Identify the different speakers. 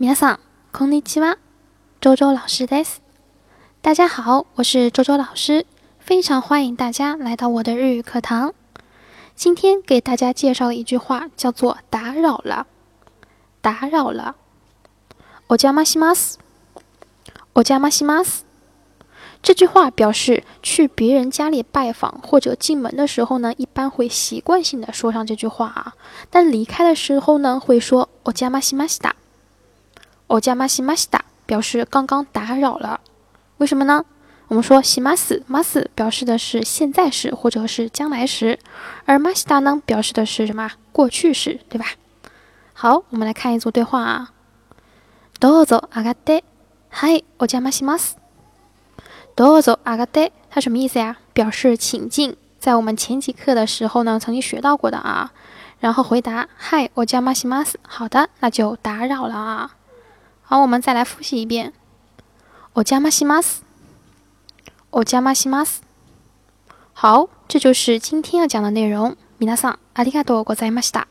Speaker 1: 皆さん、こんにちは。周周老师です。大家好，我是周周老师，非常欢迎大家来到我的日语课堂。今天给大家介绍的一句话叫做“打扰了”，打扰了。お邪魔します。お邪魔します。这句话表示去别人家里拜访或者进门的时候呢，一般会习惯性的说上这句话啊。但离开的时候呢，会说“お邪魔しました”。 お邪魔しました表示刚刚打扰了。为什么呢？我们说しますます表示的是现在时或者是将来时，而ました呢表示的是什么？过去时，对吧？好，我们来看一组对话啊。どうぞ上がって。はい、お邪魔します。どうぞ上がって，它什么意思呀？表示请进，在我们前几课的时候呢，曾经学到过的啊。然后回答嗨，お邪魔します。好的，那就打扰了啊。 好，我们再来复习一遍。お邪魔します。お邪魔します。好，这就是今天要讲的内容。皆さんありがとうございました。